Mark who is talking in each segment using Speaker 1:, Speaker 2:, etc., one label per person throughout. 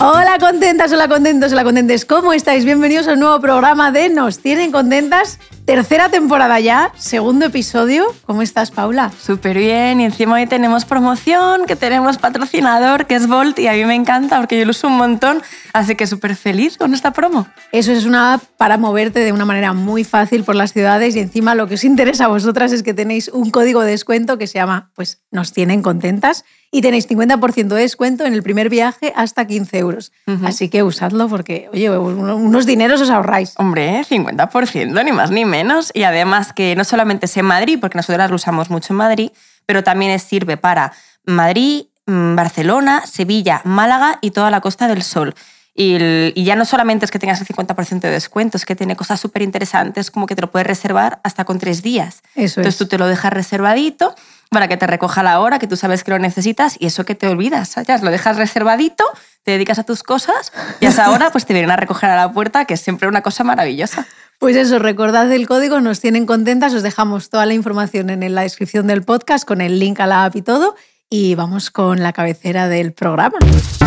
Speaker 1: Hola contentas, hola contentos, hola contentes. ¿Cómo estáis? Bienvenidos a un nuevo programa de Nos Tienen Contentas. Tercera temporada ya, segundo episodio. ¿Cómo estás, Paula?
Speaker 2: Súper bien, y encima hoy tenemos promoción, que tenemos patrocinador, que es Volt, y a mí me encanta porque yo lo uso un montón, así que súper feliz con esta promo.
Speaker 1: Eso es una app para moverte de una manera muy fácil por las ciudades y encima lo que os interesa a vosotras es que tenéis un código de descuento que se llama, pues, Nos Tienen Contentas y tenéis 50% de descuento en el primer viaje hasta 15 euros. Así que usadlo porque, oye, unos dineros os ahorráis.
Speaker 2: Hombre, 50%, ni más ni menos. Y además que no solamente es en Madrid, porque nosotras lo usamos mucho en Madrid, pero también sirve para Madrid, mm, Barcelona, Sevilla, Málaga y toda la Costa del Sol. Y, ya no solamente es que tengas el 50% de descuento, es que tiene cosas súper interesantes como que te lo puedes reservar hasta con tres días.
Speaker 1: Eso
Speaker 2: Entonces tú te lo dejas reservadito para que te recoja la hora, que tú sabes que lo necesitas y eso que te olvidas, ya lo dejas reservadito, te dedicas a tus cosas y a esa hora pues te vienen a recoger a la puerta, que es siempre una cosa maravillosa.
Speaker 1: Pues eso, recordad el código, nos tienen contentas, os dejamos toda la información en la descripción del podcast con el link a la app y todo y vamos con la cabecera del programa.
Speaker 3: Nos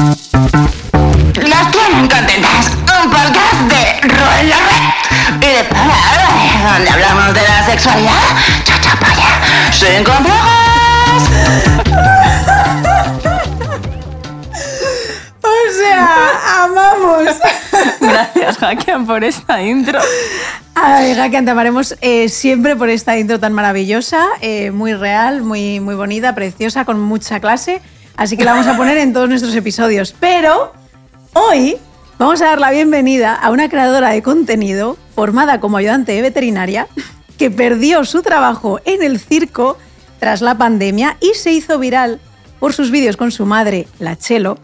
Speaker 3: tienen contentas, un podcast de Roel y de donde hablamos de la sexualidad, chachapaya, sin complejos.
Speaker 1: O sea, amamos.
Speaker 2: Gracias, Jaquian, por esta intro.
Speaker 1: Ay, Jaquian, te amaremos eh, siempre por esta intro tan maravillosa, eh, muy real, muy, muy bonita, preciosa, con mucha clase. Así que la vamos a poner en todos nuestros episodios. Pero hoy vamos a dar la bienvenida a una creadora de contenido formada como ayudante veterinaria que perdió su trabajo en el circo tras la pandemia y se hizo viral por sus vídeos con su madre, la Chelo,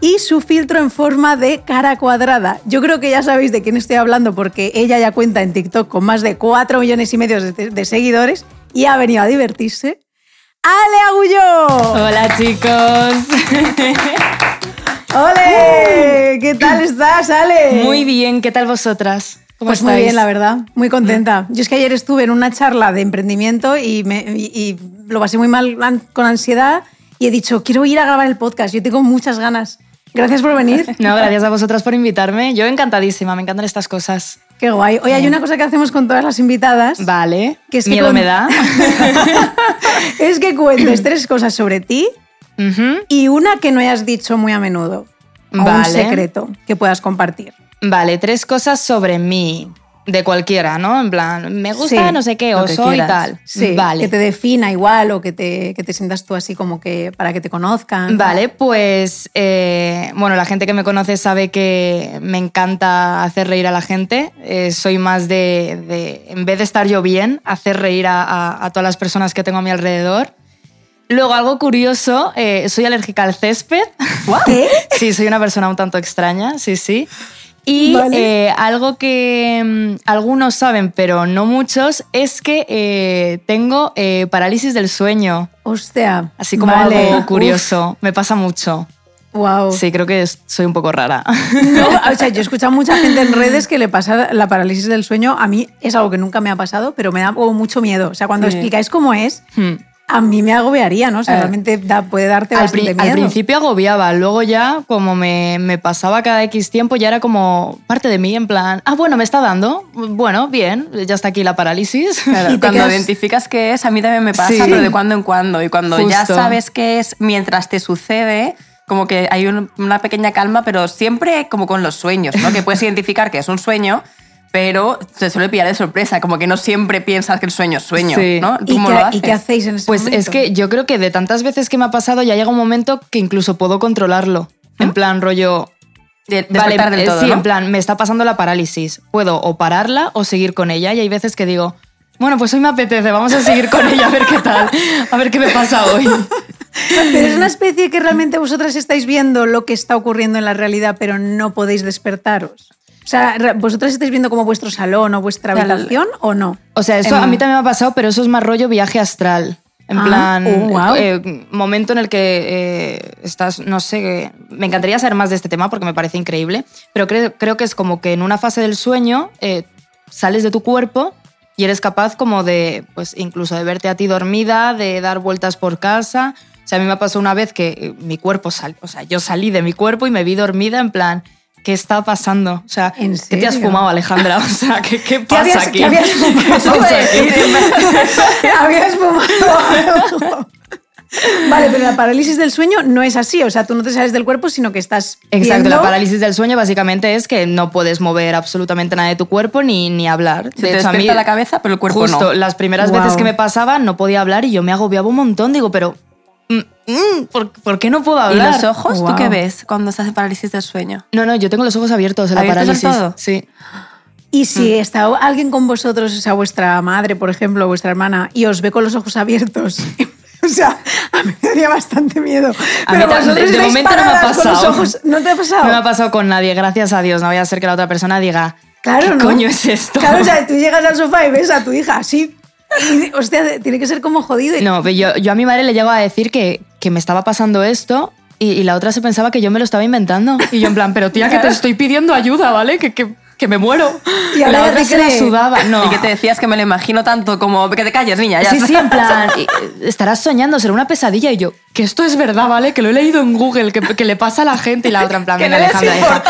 Speaker 1: y su filtro en forma de cara cuadrada. Yo creo que ya sabéis de quién estoy hablando porque ella ya cuenta en TikTok con más de 4 millones y medio de, de seguidores y ha venido a divertirse. ¡Ale Agullo!
Speaker 4: Hola chicos.
Speaker 1: ¡Ole! ¿Qué tal estás, Ale?
Speaker 4: Muy bien, ¿qué tal vosotras? ¿Cómo
Speaker 1: Pues
Speaker 4: estáis?
Speaker 1: muy bien, la verdad. Muy contenta. Yo es que ayer estuve en una charla de emprendimiento y, me- y- y lo pasé muy mal con ansiedad y he dicho, quiero ir a grabar el podcast. Yo tengo muchas ganas. Gracias por venir.
Speaker 4: No, gracias a vosotras por invitarme. Yo encantadísima, me encantan estas cosas.
Speaker 1: Qué guay. Hoy hay una cosa que hacemos con todas las invitadas.
Speaker 4: Vale.
Speaker 1: Que es que
Speaker 4: Miedo
Speaker 1: con-
Speaker 4: me da.
Speaker 1: Es que cuentes tres cosas sobre ti Y una que no hayas dicho muy a menudo. O un secreto que puedas compartir.
Speaker 4: Vale, tres cosas sobre mí. De cualquiera, ¿no? En plan, me gusta
Speaker 1: Sí,
Speaker 4: no sé qué, o soy
Speaker 2: quieras.
Speaker 4: tal.
Speaker 1: Sí,
Speaker 4: Vale.
Speaker 1: que te defina igual o que te, que te sientas tú así como que para que te conozcan.
Speaker 4: Vale, pues eh, bueno, la gente que me conoce sabe que me encanta hacer reír a la gente. Eh, soy más de, de, en vez de estar yo bien, hacer reír a, a- a todas las personas que tengo a mi alrededor. Luego, algo curioso, eh, soy alérgica al césped.
Speaker 1: ¿Qué?
Speaker 4: Sí, soy una persona un tanto extraña, sí, sí. Y
Speaker 1: Vale.
Speaker 4: eh, algo que mm, algunos saben, pero no muchos, es que eh, tengo eh, parálisis del sueño.
Speaker 1: Hostia.
Speaker 4: Así como
Speaker 1: vale.
Speaker 4: algo curioso. Me pasa mucho.
Speaker 1: Wow.
Speaker 4: Sí, creo que soy un poco rara.
Speaker 1: No, o sea, yo he escuchado a mucha gente en redes que le pasa la parálisis del sueño. A mí es algo que nunca me ha pasado, pero me da como mucho miedo. O sea, cuando
Speaker 2: Sí.
Speaker 1: explicáis cómo es,
Speaker 4: Hmm.
Speaker 1: A mí me agobiaría, ¿no? O sea,
Speaker 4: Eh,
Speaker 1: realmente da- puede darte
Speaker 4: Al,
Speaker 1: bastante miedo.
Speaker 4: al principio agobiaba, luego ya como me, me pasaba cada X tiempo ya era como parte de mí en plan, ah, bueno, me está dando, bueno, bien, ya está aquí la parálisis.
Speaker 2: Claro,
Speaker 1: Y
Speaker 2: cuando
Speaker 1: quedas-
Speaker 2: identificas qué es, a mí también me pasa,
Speaker 4: Sí.
Speaker 2: pero de cuando en cuando. Y cuando ya sabes qué es mientras te sucede, como que hay un- una pequeña calma, pero siempre como con los sueños, ¿no? Que puedes identificar que es un sueño, pero te suele pillar de sorpresa, como que no siempre piensas que el sueño es sueño,
Speaker 4: Sí.
Speaker 2: ¿no?
Speaker 1: ¿Y
Speaker 2: ¿Cómo
Speaker 1: qué,
Speaker 2: lo
Speaker 1: y
Speaker 2: haces?
Speaker 1: qué hacéis en ese
Speaker 4: Pues
Speaker 1: momento?
Speaker 4: es que yo creo que de tantas veces que me ha pasado ya llega un momento que incluso puedo controlarlo. En plan, rollo,
Speaker 2: De-
Speaker 4: Vale,
Speaker 2: del
Speaker 4: eh,
Speaker 2: todo,
Speaker 4: sí,
Speaker 2: ¿no?
Speaker 4: en plan, me está pasando la parálisis. Puedo o pararla o seguir con ella. Y hay veces que digo, bueno, pues hoy me apetece, vamos a seguir con ella a ver qué tal, a ver qué me pasa hoy.
Speaker 1: Pero es una especie que realmente vosotras estáis viendo lo que está ocurriendo en la realidad, pero no podéis despertaros. O sea, ¿vosotras estáis viendo como vuestro salón o vuestra
Speaker 2: O sea,
Speaker 1: habitación o no?
Speaker 4: O sea, eso a mí también me ha pasado, pero eso es más rollo viaje astral. En
Speaker 1: Ah,
Speaker 4: plan,
Speaker 1: oh,
Speaker 4: eh, momento en el que eh, estás, no sé, me encantaría saber más de este tema porque me parece increíble, pero creo, creo que es como que en una fase del sueño eh, sales de tu cuerpo y eres capaz como de, pues incluso de verte a ti dormida, de dar vueltas por casa. O sea, a mí me pasó una vez que mi cuerpo salió, o sea, yo salí de mi cuerpo y me vi dormida en plan, ¿qué está pasando? O sea,
Speaker 1: ¿En
Speaker 4: ¿qué te has fumado, Alejandra? O sea, ¿qué, qué
Speaker 1: ¿Qué
Speaker 4: pasa
Speaker 1: habías,
Speaker 4: aquí?
Speaker 1: qué habías fumado? habías fumado. Vale, pero la parálisis del sueño no es así. O sea, tú no te sales del cuerpo, sino que estás.
Speaker 4: Exacto,
Speaker 1: viendo-
Speaker 4: la parálisis del sueño básicamente es que no puedes mover absolutamente nada de tu cuerpo ni, ni hablar.
Speaker 2: Se te
Speaker 4: de hecho, a mí,
Speaker 2: la cabeza, pero el cuerpo
Speaker 4: justo
Speaker 2: no.
Speaker 4: las primeras veces que me pasaba no podía hablar y yo me agobiaba un montón. Digo, pero ¿por, por qué no puedo
Speaker 2: ¿Y
Speaker 4: hablar?
Speaker 2: los ojos? ¿Tú qué ves cuando estás en parálisis del sueño?
Speaker 4: No, no, yo tengo los ojos abiertos en la
Speaker 2: ¿Abiertos del
Speaker 4: parálisis.
Speaker 2: todo?
Speaker 4: Sí.
Speaker 1: Y
Speaker 4: Mm.
Speaker 1: si está alguien con vosotros, o sea, vuestra madre, por ejemplo, o vuestra hermana, y os ve con los ojos abiertos. O sea, a mí me daría bastante miedo.
Speaker 4: A
Speaker 1: Pero
Speaker 4: de- momento no me ha
Speaker 1: los
Speaker 4: pasado.
Speaker 1: ojos- ¿No te ha pasado?
Speaker 4: No me ha pasado con nadie, gracias a Dios. No vaya a ser que la otra persona diga,
Speaker 1: Claro,
Speaker 4: ¿qué
Speaker 1: ¿no?
Speaker 4: coño es esto?
Speaker 1: Claro, o sea, tú llegas al sofá y ves a tu hija así. Y, hostia, tiene que ser como jodido. y-
Speaker 4: No, pero yo, yo a mi madre le llego a decir que, que me estaba pasando esto y, y la otra se pensaba que yo me lo estaba inventando. Y yo en plan, pero tía, que te estoy pidiendo ayuda, ¿vale? Que, que, que me muero.
Speaker 1: Y ahora
Speaker 4: la otra se la sudaba. No.
Speaker 2: Y que te decías que me lo imagino tanto como que te calles, niña. Ya
Speaker 4: Sí, sí, en plan, eh, estarás soñando, será una pesadilla. Y yo, que esto es verdad, ¿vale? Que lo he leído en Google, que, que le pasa a la gente. Y la otra en plan,
Speaker 2: Que
Speaker 4: venga, Alejandra, hija.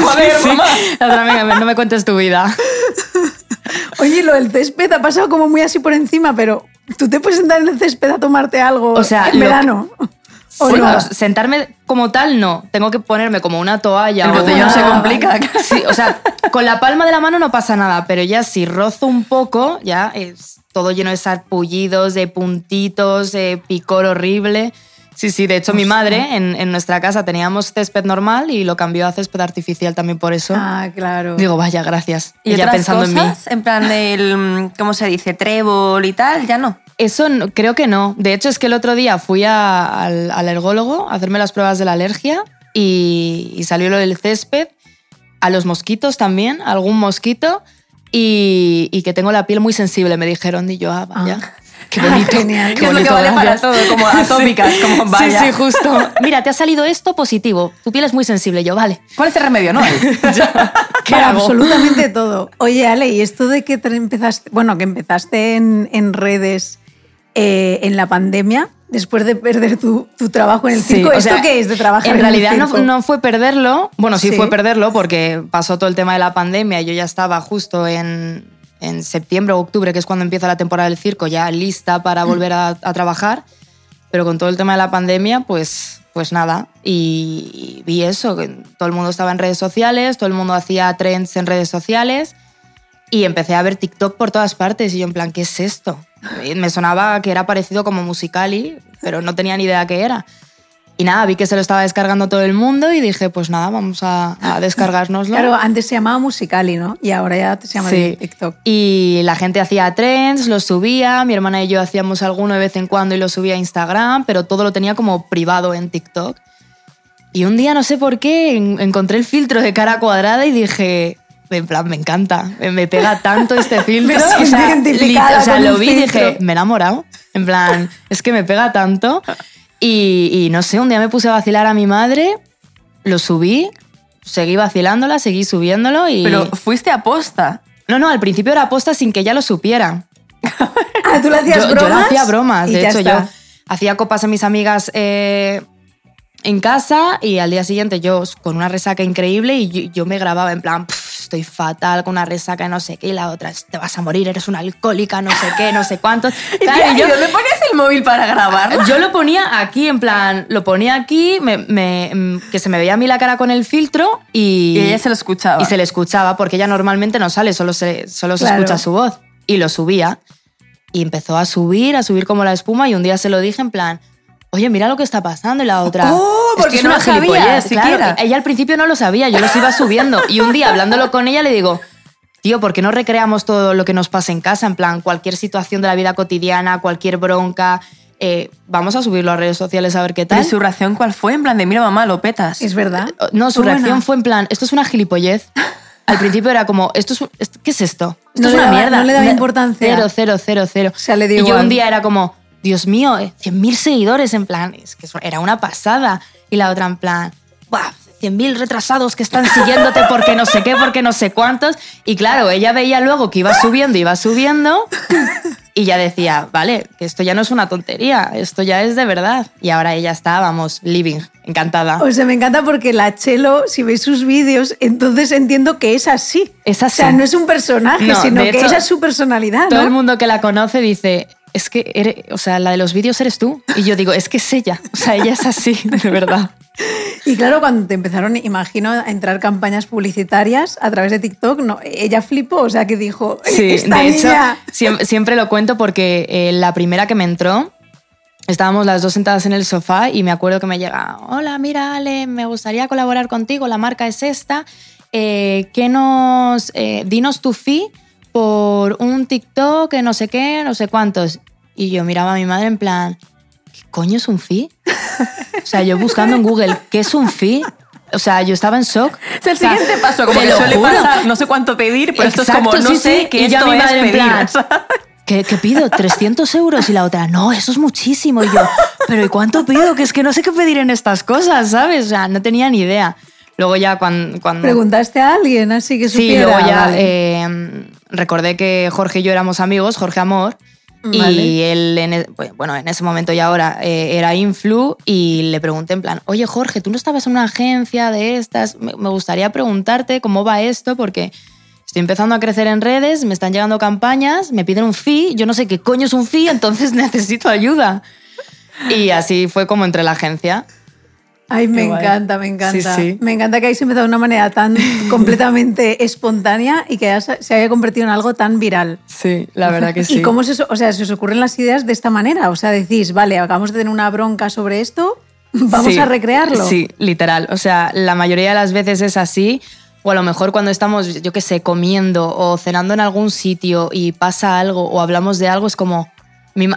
Speaker 2: joder,
Speaker 4: Sí, sí.
Speaker 2: mamá.
Speaker 4: La otra, venga, no me cuentes tu vida.
Speaker 1: Oye, lo del césped ha pasado como muy así por encima, pero tú te puedes sentar en el césped a tomarte algo
Speaker 4: O sea,
Speaker 1: en verano. ¿O
Speaker 4: Sí,
Speaker 1: no?
Speaker 4: sentarme como tal, no. Tengo que ponerme como una toalla.
Speaker 2: El
Speaker 4: o
Speaker 2: botellón
Speaker 4: una-
Speaker 2: se complica.
Speaker 4: Sí, o sea, con la palma de la mano no pasa nada, pero ya si rozo un poco, ya es todo lleno de sarpullidos, de puntitos, de picor horrible. Sí, sí, de hecho mi madre en, en nuestra casa teníamos césped normal y lo cambió a césped artificial también por eso.
Speaker 1: Ah, claro.
Speaker 4: Digo, vaya, gracias.
Speaker 2: Y otras
Speaker 4: pensando en mí.
Speaker 2: cosas, en plan del, ¿cómo se dice? Trébol y tal, ya no.
Speaker 4: Eso no- creo que no. De hecho, es que el otro día fui a- al al alergólogo a hacerme las pruebas de la alergia y, y salió lo del césped, a los mosquitos también, algún mosquito, y, y que tengo la piel muy sensible, me dijeron. Y yo, ah, vaya.
Speaker 1: Ah.
Speaker 4: Qué bonito.
Speaker 1: Genial.
Speaker 4: qué
Speaker 2: lo que
Speaker 4: bonito,
Speaker 2: vale para todo, como atópicas, como vaya.
Speaker 4: Sí, sí, justo. Mira, te ha salido esto positivo. Tu piel es muy sensible. Yo, vale.
Speaker 2: ¿Cuál es el remedio? No hay.
Speaker 4: ¿Qué
Speaker 1: Para
Speaker 4: hago?
Speaker 1: absolutamente todo. Oye, Ale, ¿y esto de que te empezaste, bueno, que empezaste en, en redes eh, en la pandemia, después de perder tu, tu trabajo en el
Speaker 4: Sí,
Speaker 1: circo?
Speaker 4: o
Speaker 1: ¿Esto
Speaker 4: sea,
Speaker 1: qué es de trabajar en,
Speaker 4: En realidad
Speaker 1: el
Speaker 4: no,
Speaker 1: circo?
Speaker 4: no fue perderlo. Bueno, sí,
Speaker 1: Sí.
Speaker 4: fue perderlo porque pasó todo el tema de la pandemia. Yo ya estaba justo en, en septiembre o octubre, que es cuando empieza la temporada del circo, ya lista para
Speaker 1: Mm.
Speaker 4: volver a, a trabajar. Pero con todo el tema de la pandemia, pues, pues nada. Y, y vi eso, que todo el mundo estaba en redes sociales, todo el mundo hacía trends en redes sociales. Y empecé a ver TikTok por todas partes y yo en plan, ¿qué es esto? Y Me sonaba que era parecido como Musicali, pero no tenía ni idea qué era. Y nada, vi que se lo estaba descargando todo el mundo y dije, pues nada, vamos a, a descargárnoslo.
Speaker 1: Claro, antes se llamaba Musicali, ¿no? Y ahora ya se llama
Speaker 4: Sí.
Speaker 1: TikTok.
Speaker 4: Y la gente hacía trends, los subía, mi hermana y yo hacíamos alguno de vez en cuando y lo subía a Instagram, pero todo lo tenía como privado en TikTok. Y un día, no sé por qué, en- encontré el filtro de cara cuadrada y dije, en plan, me encanta, me- pega tanto este filtro.
Speaker 1: Identificada
Speaker 4: lit- o sea, lo vi y dije, me he enamorado. En plan, es que me pega tanto. Y, y no sé, un día me puse a vacilar a mi madre, lo subí, seguí vacilándola, seguí subiéndolo y...
Speaker 2: Pero fuiste a posta.
Speaker 4: No, no, al principio era aposta sin que ella lo supiera.
Speaker 1: Ah, ¿tú le hacías
Speaker 4: Yo,
Speaker 1: bromas?
Speaker 4: yo le hacía bromas, de hecho
Speaker 1: está.
Speaker 4: yo hacía copas a mis amigas eh, en casa y al día siguiente yo con una resaca increíble y yo, yo me grababa en plan, "Pff, estoy fatal con una resaca no sé qué y la otra, te vas a morir, eres una alcohólica, no sé qué, no sé cuántos.
Speaker 2: Y
Speaker 4: Claro, y
Speaker 2: ¿y
Speaker 4: yo-
Speaker 2: dónde ponías el móvil para grabar?
Speaker 4: yo lo ponía aquí, en plan, lo ponía aquí, me- me- mm, que se me veía a mí la cara con el filtro y...
Speaker 2: Y ella se lo escuchaba.
Speaker 4: Y se le escuchaba, porque ella normalmente no sale, solo se, solo se
Speaker 1: Claro.
Speaker 4: escucha su voz. Y lo subía. Y empezó a subir, a subir como la espuma, y un día se lo dije en plan, oye, mira lo que está pasando. Y la otra,
Speaker 2: Oh,
Speaker 4: "Esto
Speaker 2: porque
Speaker 4: es
Speaker 2: no
Speaker 4: una
Speaker 2: sabía
Speaker 4: gilipollez".
Speaker 2: siquiera.
Speaker 4: Claro, ella al principio no lo sabía, yo los iba subiendo. Y un día, hablándolo con ella, le digo, tío, ¿por qué no recreamos todo lo que nos pasa en casa? En plan, cualquier situación de la vida cotidiana, cualquier bronca, eh, vamos a subirlo a redes sociales a ver qué
Speaker 2: ¿Pero
Speaker 4: tal.
Speaker 2: ¿y su reacción cuál fue? En plan de, mira mamá, lo petas.
Speaker 1: Es verdad.
Speaker 4: No, su reacción
Speaker 1: buena.
Speaker 4: fue en plan, esto es una gilipollez. Al principio era como, esto es, un- esto- ¿qué es esto? Esto
Speaker 1: No
Speaker 4: es
Speaker 1: le
Speaker 4: una
Speaker 1: daba-
Speaker 4: mierda.
Speaker 1: no le daba importancia.
Speaker 4: Cero, cero, cero, cero.
Speaker 1: O sea, le dio
Speaker 4: y yo un día era como, Dios mío, eh, 100.000 seguidores en plan, es que era una pasada. Y la otra en plan, "Buah, 100.000 retrasados que están siguiéndote porque no sé qué, porque no sé cuántos. Y claro, ella veía luego que iba subiendo, iba subiendo. Y ya decía, vale, que esto ya no es una tontería, esto ya es de verdad. Y ahora ella está, vamos, living, encantada.
Speaker 1: O sea, me encanta porque la Chelo, si veis sus vídeos, entonces entiendo que es así.
Speaker 4: Es
Speaker 1: O sea,
Speaker 4: así.
Speaker 1: no es un personaje,
Speaker 4: No,
Speaker 1: sino que
Speaker 4: hecho,
Speaker 1: esa es su personalidad,
Speaker 4: Todo
Speaker 1: ¿no?
Speaker 4: el mundo que la conoce dice, es que, eres, o sea, la de los vídeos eres tú. Y yo digo, es que es ella. O sea, ella es así, de verdad.
Speaker 1: Y claro, cuando te empezaron, imagino, a entrar campañas publicitarias a través de TikTok, no, ella flipó, o sea, que dijo,
Speaker 4: Sí,
Speaker 1: esta
Speaker 4: de hecho, siempre, lo cuento porque eh, la primera que me entró, estábamos las dos sentadas en el sofá y me acuerdo que me llega, hola, mira, Ale, me gustaría colaborar contigo, la marca es esta, eh, ¿qué nos, eh, dinos tu fee por un TikTok, que no sé qué, no sé cuántos. Y yo miraba a mi madre en plan, ¿qué coño es un fee? O sea, yo buscando en Google, ¿qué es un fee? O sea, yo estaba en shock.
Speaker 2: Es el
Speaker 4: O sea,
Speaker 2: siguiente paso, como que suele
Speaker 4: juro.
Speaker 2: pasar, no sé cuánto pedir, pero esto es como,
Speaker 4: Exacto,
Speaker 2: no
Speaker 4: sí,
Speaker 2: sé
Speaker 4: sí.
Speaker 2: qué
Speaker 4: Y yo a
Speaker 2: esto
Speaker 4: mi
Speaker 2: es
Speaker 4: madre en
Speaker 2: pedir.
Speaker 4: plan,
Speaker 2: o sea.
Speaker 4: ¿Qué, qué pido? 300 euros y la otra, no, eso es muchísimo. Y yo, pero ¿y cuánto pido? Que es que no sé qué pedir en estas cosas, ¿sabes? O sea, no tenía ni idea. Luego ya cuando... cuando
Speaker 1: Preguntaste a alguien así que
Speaker 4: sí,
Speaker 1: supiera.
Speaker 4: luego ya
Speaker 1: vale.
Speaker 4: eh, recordé que Jorge y yo éramos amigos, Jorge Amor, y
Speaker 1: Vale.
Speaker 4: él, en, e- bueno, en ese momento y ahora eh, era influ y le pregunté en plan, oye Jorge, ¿tú no estabas en una agencia de estas? Me, me gustaría preguntarte cómo va esto porque estoy empezando a crecer en redes, me están llegando campañas, me piden un fee, yo no sé qué coño es un fee, entonces necesito ayuda. Y así fue como entre la agencia.
Speaker 1: Ay, me
Speaker 4: Qué guay.
Speaker 1: encanta, me encanta.
Speaker 4: Sí, sí.
Speaker 1: Me encanta que hayáis empezado de una manera tan completamente espontánea y que se haya convertido en algo tan viral.
Speaker 4: Sí, la verdad que
Speaker 1: ¿Y cómo se, o sea, se os ocurren las ideas de esta manera? O sea, decís, vale, acabamos de tener una bronca sobre esto, vamos
Speaker 4: Sí,
Speaker 1: a recrearlo.
Speaker 4: Sí, literal. O sea, la mayoría de las veces es así. O a lo mejor cuando estamos, yo qué sé, comiendo o cenando en algún sitio y pasa algo o hablamos de algo, es como.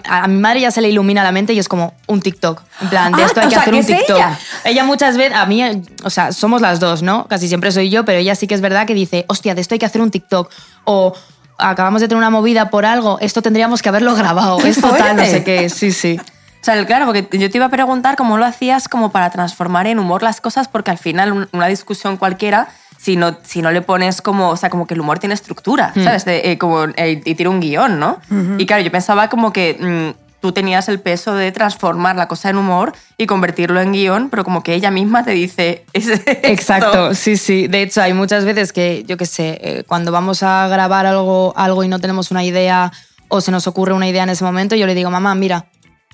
Speaker 4: a mi madre ya se le ilumina la mente y es como un TikTok. En plan, de
Speaker 2: Ah,
Speaker 4: esto hay que hacer un TikTok.
Speaker 2: ella.
Speaker 4: Ella muchas veces, a mí, o sea, somos las dos, ¿no? Casi siempre soy yo, pero ella sí que es verdad que dice, hostia, de esto hay que hacer un TikTok. O acabamos de tener una movida por algo, esto tendríamos que haberlo grabado.
Speaker 2: ¡Qué
Speaker 4: Es total, no sé qué. Sí, sí.
Speaker 2: O sea, claro, porque yo te iba a preguntar cómo lo hacías como para transformar en humor las cosas, porque al final un- una discusión cualquiera, si no, si no le pones como, o sea, como que el humor tiene estructura, ¿sabes? De, eh, como, eh, y tiene un guion, ¿no? Y claro, yo pensaba como que mm, tú tenías el peso de transformar la cosa en humor y convertirlo en guion, pero como que ella misma te dice...
Speaker 4: Exacto, sí, sí. De hecho, hay muchas veces que, yo qué sé, eh, cuando vamos a grabar algo, algo y no tenemos una idea o se nos ocurre una idea en ese momento, yo le digo, mamá, mira,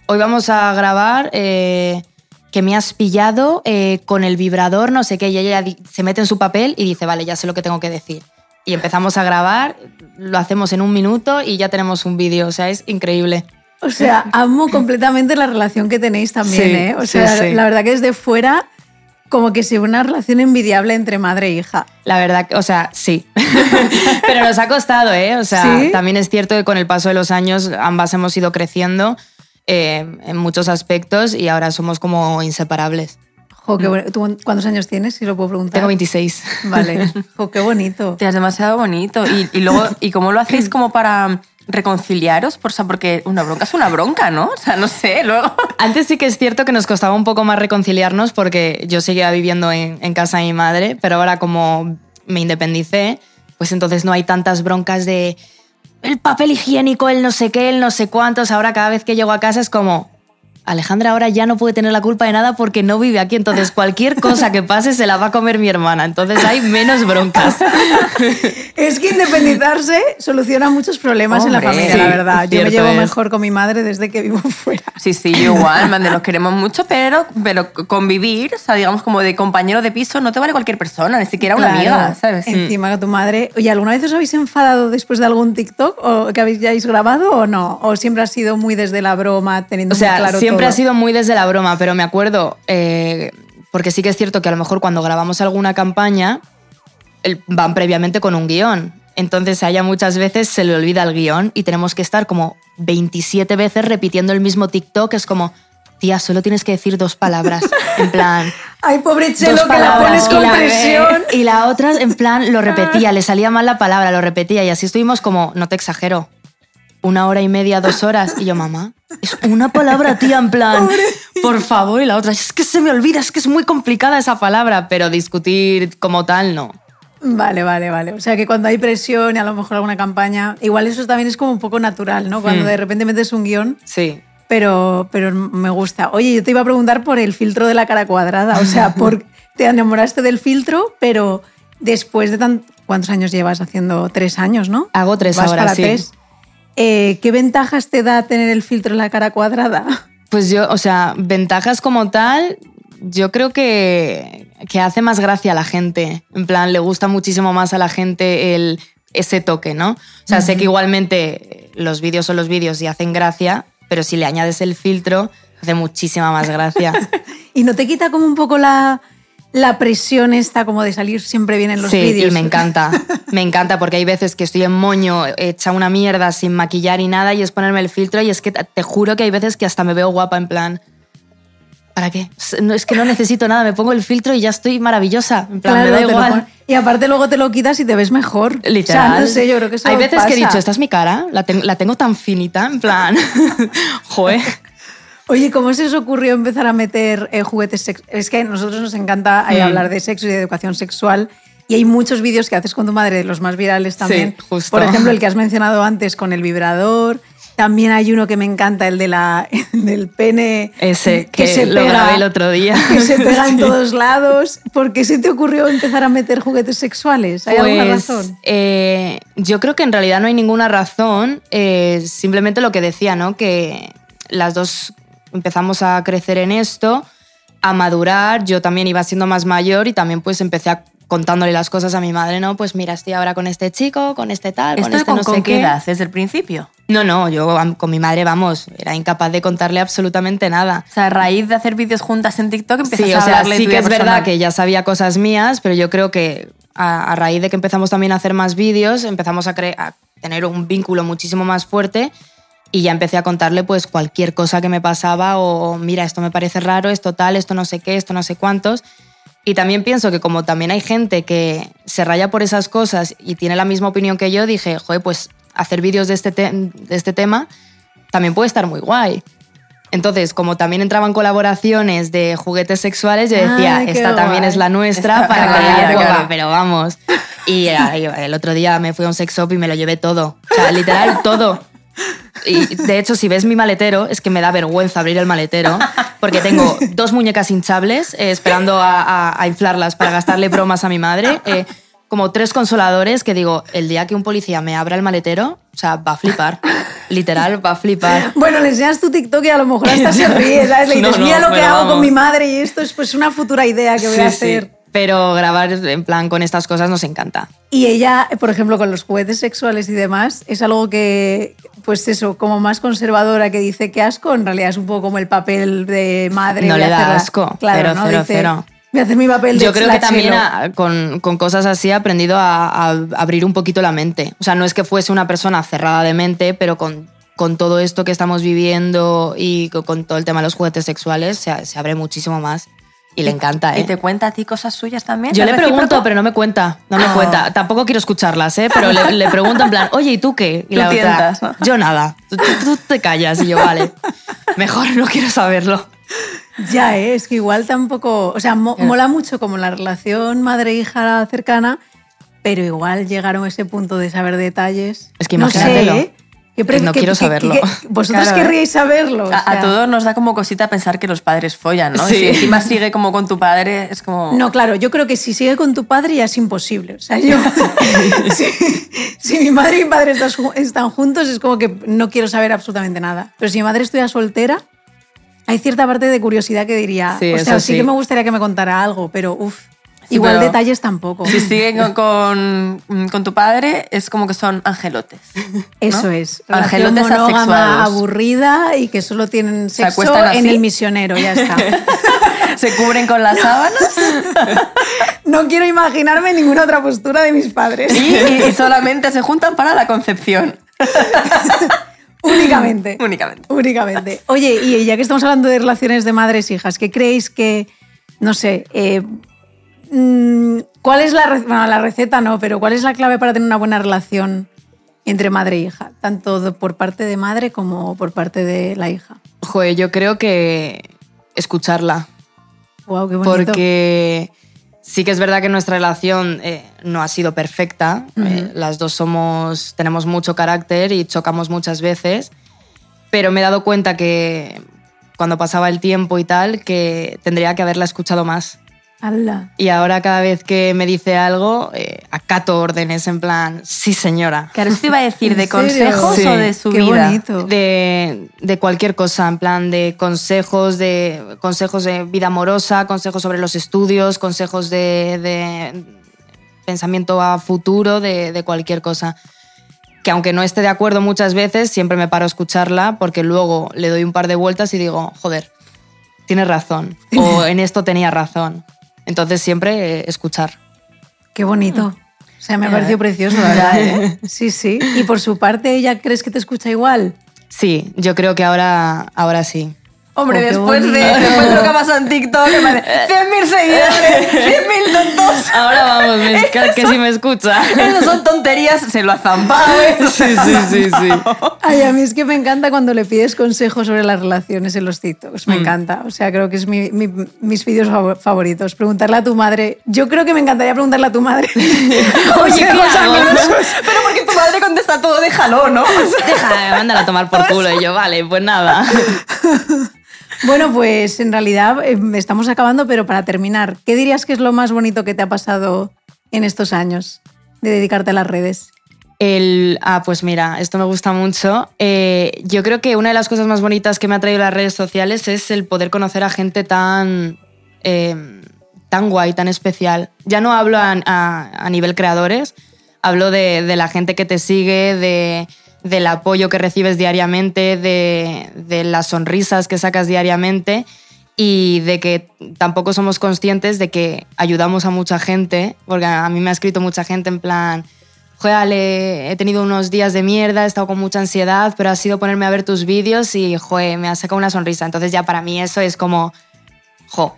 Speaker 4: hoy vamos a grabar eh, que me has pillado eh, con el vibrador, no sé qué, y ella se mete en su papel y dice, vale, ya sé lo que tengo que decir. Y empezamos a grabar, lo hacemos en un minuto y ya tenemos un vídeo, o sea, es increíble.
Speaker 1: O sea, amo completamente la relación que tenéis también,
Speaker 4: Sí,
Speaker 1: ¿eh? O sea,
Speaker 4: sí.
Speaker 1: la verdad que desde fuera como que se ve una relación envidiable entre madre e hija.
Speaker 4: La verdad, o sea, sí. Pero nos ha costado, ¿eh? O sea, también es cierto que con el paso de los años ambas hemos ido creciendo eh, en muchos aspectos y ahora somos como inseparables.
Speaker 1: Jo, qué bueno. ¿Tú cuántos años tienes, si lo puedo preguntar?
Speaker 4: Tengo 26.
Speaker 1: Vale. Jo, qué bonito.
Speaker 2: Tía, es demasiado bonito. Y, y luego, ¿y cómo lo hacéis como para reconciliaros? Por, o sea, porque una bronca es una bronca, ¿no? O sea, no sé, luego...
Speaker 4: Antes sí que es cierto que nos costaba un poco más reconciliarnos porque yo seguía viviendo en, en casa de mi madre, pero ahora como me independicé, pues entonces no hay tantas broncas de el papel higiénico, el no sé qué, el no sé cuántos. Ahora cada vez que llego a casa es como, Alejandra ahora ya no puede tener la culpa de nada porque no vive aquí, entonces cualquier cosa que pase se la va a comer mi hermana, entonces hay menos broncas.
Speaker 1: Es que independizarse soluciona muchos problemas en la
Speaker 2: Hombre,
Speaker 1: familia,
Speaker 2: sí,
Speaker 1: la verdad. Yo me llevo
Speaker 4: es.
Speaker 1: mejor con mi madre desde que vivo fuera.
Speaker 2: Sí, sí, yo igual, man, de los queremos mucho, pero, pero convivir, o sea, digamos como de compañero de piso, no te vale cualquier persona, ni siquiera una
Speaker 1: Claro.
Speaker 2: amiga, ¿sabes?
Speaker 1: Encima que tu madre. Oye, ¿alguna vez os habéis enfadado después de algún TikTok o que habéis, grabado o no? ¿O siempre ha sido muy desde la broma, teniendo
Speaker 4: O sea,
Speaker 1: muy claro
Speaker 4: siempre
Speaker 1: todo?
Speaker 4: ha sido muy desde la broma, pero me acuerdo, eh, porque sí que es cierto que a lo mejor cuando grabamos alguna campaña, van previamente con un guion. Entonces a ella muchas veces se le olvida el guion y tenemos que estar como 27 veces repitiendo el mismo TikTok. Es como, tía, solo tienes que decir dos palabras. En plan,
Speaker 1: Ay, pobre Chelo, que la pones
Speaker 4: palabras
Speaker 1: con
Speaker 4: y la,
Speaker 1: presión.
Speaker 4: y la otra, en plan, lo repetía, le salía mal la palabra, lo repetía y así estuvimos como, no te exagero, una hora y media, dos horas. Y yo, mamá, es una palabra, tía, en plan, por favor. Y la otra, es que se me olvida, es que es muy complicada esa palabra, pero discutir como tal, no.
Speaker 1: Vale, vale, vale. O sea que cuando hay presión y a lo mejor alguna campaña, igual eso también es como un poco natural, ¿no? Cuando
Speaker 4: Mm.
Speaker 1: de repente metes un guion,
Speaker 4: Sí.
Speaker 1: pero, pero me gusta. Oye, yo te iba a preguntar por el filtro de la cara cuadrada, o sea, por, te enamoraste del filtro, pero después de tan... ¿Cuántos años llevas haciendo? Tres años, ¿no?
Speaker 4: Hago tres
Speaker 1: Vas
Speaker 4: ahora,
Speaker 1: para
Speaker 4: sí.
Speaker 1: tres. Eh, ¿Qué ventajas te da tener el filtro en la cara cuadrada?
Speaker 4: Pues yo, o sea, ventajas como tal, yo creo que, que hace más gracia a la gente. En plan, le gusta muchísimo más a la gente el, ese toque, ¿no? O sea, sé que igualmente los vídeos son los vídeos y hacen gracia, pero si le añades el filtro, hace muchísima más gracia.
Speaker 1: ¿Y no te quita como un poco la, la presión esta como de salir siempre bien en los
Speaker 4: sí,
Speaker 1: vídeos?
Speaker 4: y me encanta. Me encanta porque hay veces que estoy en moño, hecha una mierda, sin maquillar y nada, y es ponerme el filtro y es que te juro que hay veces que hasta me veo guapa en plan... ¿Para qué? No, es que no necesito nada, me pongo el filtro y ya estoy maravillosa. En plan,
Speaker 1: Claro,
Speaker 4: me da igual.
Speaker 1: Y aparte luego te lo quitas y te ves mejor.
Speaker 4: Literal.
Speaker 1: O sea, no sé, yo creo que eso
Speaker 4: Hay veces que he dicho, esta es mi cara, la, ten- la tengo tan finita, en plan... Joder.
Speaker 1: Oye, ¿cómo se os ocurrió empezar a meter eh, juguetes sexuales? Es que a nosotros nos encanta eh,
Speaker 4: Mm.
Speaker 1: hablar de sexo y de educación sexual. Y hay muchos vídeos que haces con tu madre, los más virales también.
Speaker 4: justo.
Speaker 1: Por ejemplo, el que has mencionado antes con el vibrador. También hay uno que me encanta, el de la, del pene.
Speaker 4: Ese que lo grabé el otro día.
Speaker 1: Que se pega en
Speaker 4: Sí.
Speaker 1: todos lados. ¿Por qué se te ocurrió empezar a meter juguetes sexuales? ¿Hay alguna
Speaker 4: Pues,
Speaker 1: razón?
Speaker 4: eh, yo creo que en realidad no hay ninguna razón, eh, simplemente lo que decía, ¿no? Que las dos empezamos a crecer en esto, a madurar, yo también iba siendo más mayor y también pues empecé a contándole las cosas a mi madre, ¿no? Pues mira, estoy ahora con este chico, con este tal, con
Speaker 2: ¿Esto
Speaker 4: este
Speaker 2: con,
Speaker 4: no
Speaker 2: con
Speaker 4: sé
Speaker 2: qué edad? ¿Desde el principio?
Speaker 4: No, no, yo con mi madre, vamos, era incapaz de contarle absolutamente nada.
Speaker 2: O sea, a raíz de hacer vídeos juntas en TikTok empiezas
Speaker 4: Sí,
Speaker 2: a
Speaker 4: o sea,
Speaker 2: hablarle
Speaker 4: sí
Speaker 2: tu
Speaker 4: que es verdad
Speaker 2: personal.
Speaker 4: que ya sabía cosas mías, pero yo creo que a, a raíz de que empezamos también a hacer más vídeos, empezamos a, a tener un vínculo muchísimo más fuerte y ya empecé a contarle pues cualquier cosa que me pasaba o mira, esto me parece raro, esto tal, esto no sé qué, esto no sé cuántos. Y también pienso que como también hay gente que se raya por esas cosas y tiene la misma opinión que yo, dije, joder, pues hacer vídeos de este, te- de este tema también puede estar muy guay. Entonces, como también entraban colaboraciones de juguetes sexuales, yo decía,
Speaker 1: Ay,
Speaker 4: esta también es la nuestra para que
Speaker 2: claro,
Speaker 4: pero vamos. Y el otro día me fui a un sex shop y me lo llevé todo. O sea, literal, todo. Y de hecho, si ves mi maletero, es que me da vergüenza abrir el maletero, porque tengo dos muñecas hinchables eh, esperando a, a- a inflarlas para gastarle bromas a mi madre, eh, como tres consoladores que digo, el día que un policía me abra el maletero, o sea, va a flipar. Literal, va a flipar.
Speaker 1: Bueno, le enseñas tu TikTok y a lo mejor hasta se ríe, ¿sabes? Le dices,
Speaker 4: No, no,
Speaker 1: mira lo que hago con mi madre y esto es pues una futura idea que voy
Speaker 4: Sí,
Speaker 1: a
Speaker 4: sí. Pero grabar en plan con estas cosas nos encanta.
Speaker 1: Y ella, por ejemplo, con los juguetes sexuales y demás, es algo que, pues eso, como más conservadora que dice que asco, en realidad es un poco como el papel de madre.
Speaker 4: No
Speaker 1: voy
Speaker 4: le da asco,
Speaker 1: Claro,
Speaker 4: cero,
Speaker 1: ¿no?
Speaker 4: cero,
Speaker 1: Dice,
Speaker 4: cero.
Speaker 1: Voy a hacer mi papel de
Speaker 4: Yo creo que también a- con, con cosas así he aprendido a, a abrir un poquito la mente. O sea, no es que fuese una persona cerrada de mente, pero con, con todo esto que estamos viviendo y con, con todo el tema de los juguetes sexuales se, se abre muchísimo más. Y le encanta, ¿eh?
Speaker 2: ¿Y te cuenta a ti cosas suyas también?
Speaker 4: Yo
Speaker 2: ¿Es
Speaker 4: le pregunto,
Speaker 2: recíproco?
Speaker 4: pero no me cuenta. No me
Speaker 2: Ah.
Speaker 4: cuenta. Tampoco quiero escucharlas, ¿eh? Pero le, le pregunto en plan, oye, ¿y tú qué? Y
Speaker 2: Tú
Speaker 4: la otra,
Speaker 2: tientas, ¿no?
Speaker 4: yo nada. Tú, tú- te callas. Y yo, vale. Mejor no quiero saberlo.
Speaker 1: Ya, ¿eh? es que igual tampoco. O sea, mo- mola mucho como la relación madre-hija cercana, pero igual llegaron a ese punto de saber detalles.
Speaker 4: Es que
Speaker 1: no sé,
Speaker 4: imagínatelo.
Speaker 1: ¿eh? ¿Qué pre-
Speaker 4: No
Speaker 1: qué-
Speaker 4: quiero
Speaker 1: qué-
Speaker 4: saberlo.
Speaker 1: qué- vosotros
Speaker 2: Claro,
Speaker 1: querríais saberlo. o
Speaker 2: A, a todos nos da como cosita pensar que los padres follan, ¿no?
Speaker 4: Sí.
Speaker 2: Y si encima sigue como con tu padre, es como...
Speaker 1: No, claro, yo creo que si sigue con tu padre ya es imposible. O sea, yo. si, si mi madre y mi padre están juntos, es como que no quiero saber absolutamente nada. Pero si mi madre estuviera soltera, hay cierta parte de curiosidad que diría.
Speaker 4: Sí,
Speaker 1: o sea, sí. que me gustaría que me contara algo, pero uff. Igual
Speaker 2: pero-
Speaker 1: detalles tampoco.
Speaker 2: Si siguen con, con, con tu padre, es como que son angelotes.
Speaker 1: Eso es.
Speaker 2: Angelotes
Speaker 1: monógama, aburrida y que solo tienen
Speaker 2: Se
Speaker 1: sexo en el misionero, ya está.
Speaker 2: Se cubren con las sábanas
Speaker 1: no quiero imaginarme ninguna otra postura de mis padres.
Speaker 2: y, solamente se juntan para la concepción.
Speaker 1: Únicamente.
Speaker 2: Únicamente.
Speaker 1: Únicamente. Oye, y ya que estamos hablando de relaciones de madres-hijas, ¿qué creéis que, no sé, eh, mm, cuál es la, bueno, la receta? No, pero ¿cuál es la clave para tener una buena relación entre madre e hija? Tanto por parte de madre como por parte de la hija.
Speaker 4: Joder, yo creo que escucharla.
Speaker 1: Wow, qué bonito.
Speaker 4: Porque sí que es verdad que nuestra relación eh, no ha sido perfecta. Eh, las dos somos, tenemos mucho carácter y chocamos muchas veces, pero me he dado cuenta que cuando pasaba el tiempo y tal, que tendría que haberla escuchado más.
Speaker 1: ¡Hala!
Speaker 4: Y ahora cada vez que me dice algo, eh, acato órdenes en plan, sí señora.
Speaker 2: Claro, eso te iba a decir,
Speaker 1: ¿En
Speaker 2: ¿de consejos
Speaker 4: Sí.
Speaker 2: o de su
Speaker 1: Qué
Speaker 2: vida?
Speaker 1: bonito.
Speaker 4: De, de cualquier cosa, en plan de consejos, de consejos de vida amorosa, consejos sobre los estudios, consejos de, de pensamiento a futuro, de, de cualquier cosa. Que aunque no esté de acuerdo muchas veces, siempre me paro a escucharla porque luego le doy un par de vueltas y digo, joder, tienes razón. O en esto tenía razón. Entonces siempre eh, escuchar.
Speaker 1: Qué bonito. O sea, me ha parecido precioso, la verdad. ¿eh? Sí, sí. Y por su parte, ¿ella crees que te escucha igual?
Speaker 4: Sí, yo creo que ahora, ahora sí.
Speaker 2: Hombre, después, de,
Speaker 1: bonito.
Speaker 2: después de lo que ha pasado en TikTok, que me hace 100.000 seguidores, 100.000 tontos.
Speaker 4: Ahora vamos, que, que sí me escucha.
Speaker 2: Esas son tonterías, se lo ha zampado.
Speaker 4: Sí, sí, sí, sí.
Speaker 1: Ay, a mí es que me encanta cuando le pides consejos sobre las relaciones en los TikToks. Me encanta. O sea, creo que es mi- mi- mis vídeos fav- favoritos. Preguntarle a tu madre. Yo creo que me encantaría preguntarle a tu madre.
Speaker 2: Oye, ¿qué hago? Pero porque tu madre contesta todo de jalón, ¿no? O sea,
Speaker 4: Déjame, mándala a tomar por culo. Y yo, vale, pues nada.
Speaker 1: Bueno, pues en realidad eh, estamos acabando, pero para terminar, ¿qué dirías que es lo más bonito que te ha pasado en estos años de dedicarte a las redes?
Speaker 4: El, ah, pues mira, esto me gusta mucho. Eh, yo creo que una de las cosas más bonitas que me ha traído las redes sociales es el poder conocer a gente tan, eh, tan guay, tan especial. Ya no hablo a, nivel creadores, hablo de la gente que te sigue, de, del apoyo que recibes diariamente, de, de las sonrisas que sacas diariamente y de que tampoco somos conscientes de que ayudamos a mucha gente, porque a mí me ha escrito mucha gente en plan, joder, Ale, he tenido unos días de mierda, he estado con mucha ansiedad, pero ha sido ponerme a ver tus vídeos y, joder, me ha sacado una sonrisa. Entonces ya para mí eso es como, jo,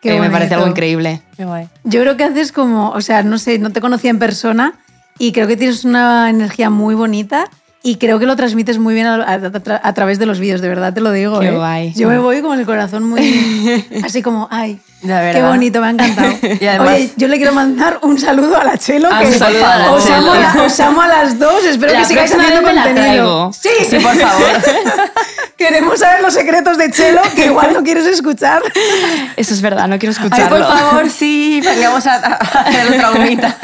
Speaker 1: Qué
Speaker 4: eh, me parece algo increíble.
Speaker 2: Qué guay.
Speaker 1: Yo creo que haces como, o sea, no sé, no te conocía en persona y creo que tienes una energía muy bonita y creo que lo transmites muy bien a, a- a- a través de los vídeos, de verdad te lo digo.
Speaker 4: Qué
Speaker 1: ¿eh?
Speaker 4: guay.
Speaker 1: Yo me voy con el corazón muy así como, ay, qué bonito, me ha encantado.
Speaker 2: Y además-
Speaker 1: Oye, yo le quiero mandar un saludo a la Chelo,
Speaker 4: Ah,
Speaker 1: que
Speaker 4: un saludo a la
Speaker 1: os,
Speaker 4: Chelo.
Speaker 1: amo, a la- os amo a las dos, espero
Speaker 4: La
Speaker 1: que sigáis haciendo contenido. Sí,
Speaker 2: Sí, por favor.
Speaker 1: Queremos saber los secretos de Chelo que igual no quieres escuchar.
Speaker 4: Eso es verdad, no quiero
Speaker 2: Ay,
Speaker 4: escucharlo.
Speaker 2: por favor, sí, vengamos a, a hacer el traumita.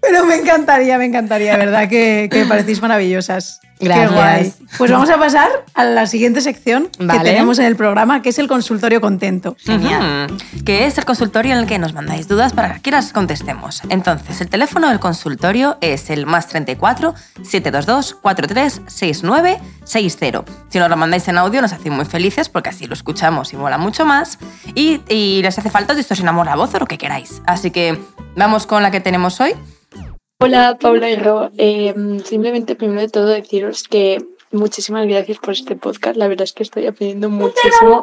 Speaker 1: Pero me encantaría, me encantaría, verdad que, que me parecéis maravillosas.
Speaker 4: Gracias.
Speaker 1: Qué guay. Pues vamos a pasar a la siguiente sección que tenemos en el programa, que es el consultorio contento.
Speaker 2: Genial. Que es el consultorio en el que nos mandáis dudas para que las contestemos. Entonces, el teléfono del consultorio es el más 34 722 43 69 60. Si nos lo mandáis en audio, nos hacéis muy felices porque así lo escuchamos y mola mucho más. Y, y les hace falta, os distorsionamos la voz o lo que queráis. Así que vamos con la que tenemos hoy.
Speaker 5: Hola Paula y Ro, Eh, simplemente primero de todo deciros que muchísimas gracias por este podcast, la verdad es que estoy aprendiendo muchísimo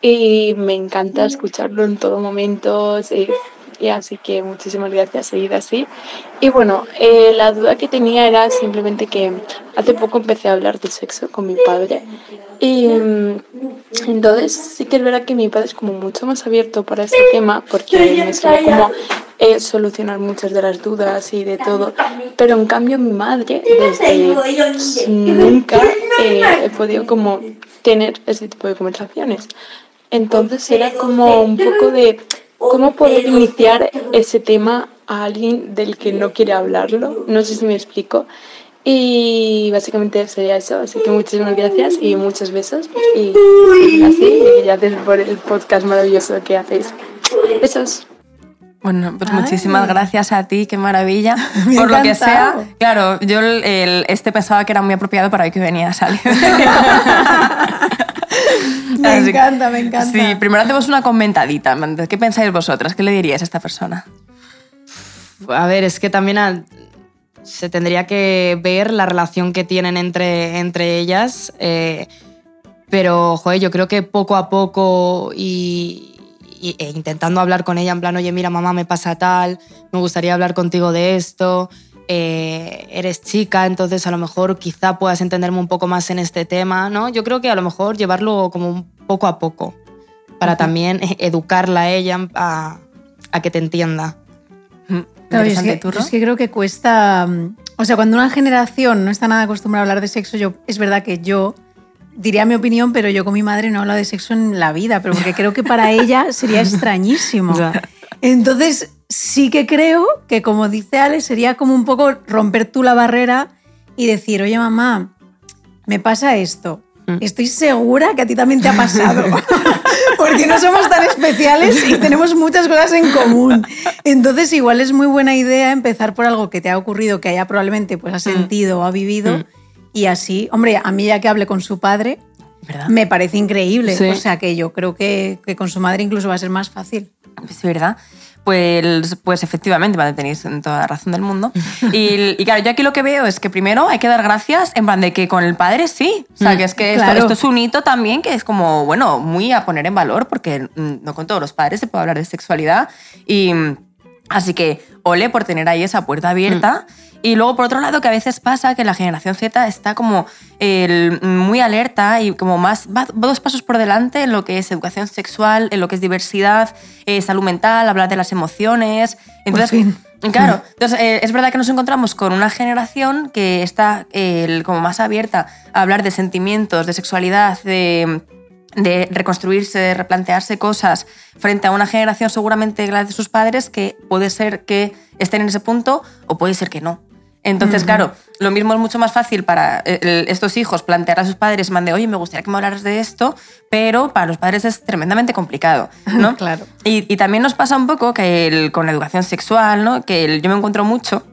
Speaker 5: y me encanta escucharlo en todo momento, y así que muchísimas gracias, seguid así. Y bueno, eh, la duda que tenía era simplemente que hace poco empecé a hablar de sexo con mi padre. Y mm, entonces sí que es verdad que mi padre es como mucho más abierto para este tema porque me sabe como eh, solucionar muchas de las dudas y de todo. Pero en cambio mi madre desde nunca eh, he podido como tener ese tipo de conversaciones. Entonces era como un poco de cómo poder iniciar ese tema a alguien del que no quiere hablarlo. No sé si me explico. Y básicamente sería eso. Así que muchísimas gracias y muchos besos. Y así, y gracias por el podcast maravilloso que hacéis. Besos.
Speaker 2: Bueno, pues
Speaker 1: Ay.
Speaker 2: muchísimas gracias a ti, qué maravilla.
Speaker 1: Me
Speaker 2: Por lo que sea, claro, yo el- el- este pensaba que era muy apropiado para hoy que venía a salir.
Speaker 1: Me
Speaker 2: Así que-
Speaker 1: encanta, me encanta.
Speaker 2: Sí, primero hacemos una comentadita. ¿Qué pensáis vosotras? ¿Qué le diríais a esta persona?
Speaker 4: A ver, es que también a- se tendría que ver la relación que tienen entre, entre ellas. eh, pero, joder, yo creo que poco a poco y, y- e intentando hablar con ella en plan, oye, mira, mamá, me pasa tal, me gustaría hablar contigo de esto. eh, eres chica, entonces a lo mejor quizá puedas entenderme un poco más en este tema, ¿no? Yo creo que a lo mejor llevarlo como un poco a poco, para también educarla a ella a, a que te entienda.
Speaker 2: Mm,
Speaker 1: Claro, yo es, que, es que creo que cuesta. mm, O sea, cuando una generación no está nada acostumbrada a hablar de sexo, yo es verdad que yo diría mi opinión, pero yo con mi madre no hablo de sexo en la vida, pero porque creo que para ella sería extrañísimo. Entonces, sí que creo que, como dice Ale, sería como un poco romper tú la barrera y decir, oye, mamá, me pasa esto.
Speaker 2: Mm.
Speaker 1: Estoy segura que a ti también te ha pasado. Porque no somos tan especiales y tenemos muchas cosas en común. Entonces, igual es muy buena idea empezar por algo que te ha ocurrido, que ella probablemente pues, ha sentido o ha vivido.
Speaker 2: Mm.
Speaker 1: Y así, hombre, a mí ya que hable con su padre,
Speaker 2: ¿Verdad?
Speaker 1: me parece increíble.
Speaker 4: Sí.
Speaker 1: O sea, que yo creo que, que con su madre incluso va a ser más fácil.
Speaker 2: Es verdad. Pues, pues efectivamente, vale, tenéis toda la razón del mundo. Y, y claro, yo aquí lo que veo es que primero hay que dar gracias en plan de que con el padre sí. O sea, que es que esto,
Speaker 1: claro.
Speaker 2: esto es un hito también que es como, bueno, muy a poner en valor porque mm, no con todos los padres se puede hablar de sexualidad. Y mm, así que ole por tener ahí esa puerta abierta. Y luego, por otro lado, que a veces pasa que la generación Z está como el- muy alerta y como más, va dos pasos por delante en lo que es educación sexual, en lo que es diversidad, eh, salud mental, hablar de las emociones. Entonces,
Speaker 1: fin.
Speaker 2: Claro, entonces eh, es verdad que nos encontramos con una generación que está eh, como más abierta a hablar de sentimientos, de sexualidad, de, de reconstruirse, de replantearse cosas, frente a una generación seguramente la de sus padres que puede ser que estén en ese punto o puede ser que no. Entonces, claro, lo mismo es mucho más fácil para eh, estos hijos plantear a sus padres, mande, oye, me gustaría que me hablaras de esto, pero para los padres es tremendamente complicado, ¿no?
Speaker 1: Claro.
Speaker 2: Y, y también nos pasa un poco que el- con la educación sexual, ¿no? que el- yo me encuentro mucho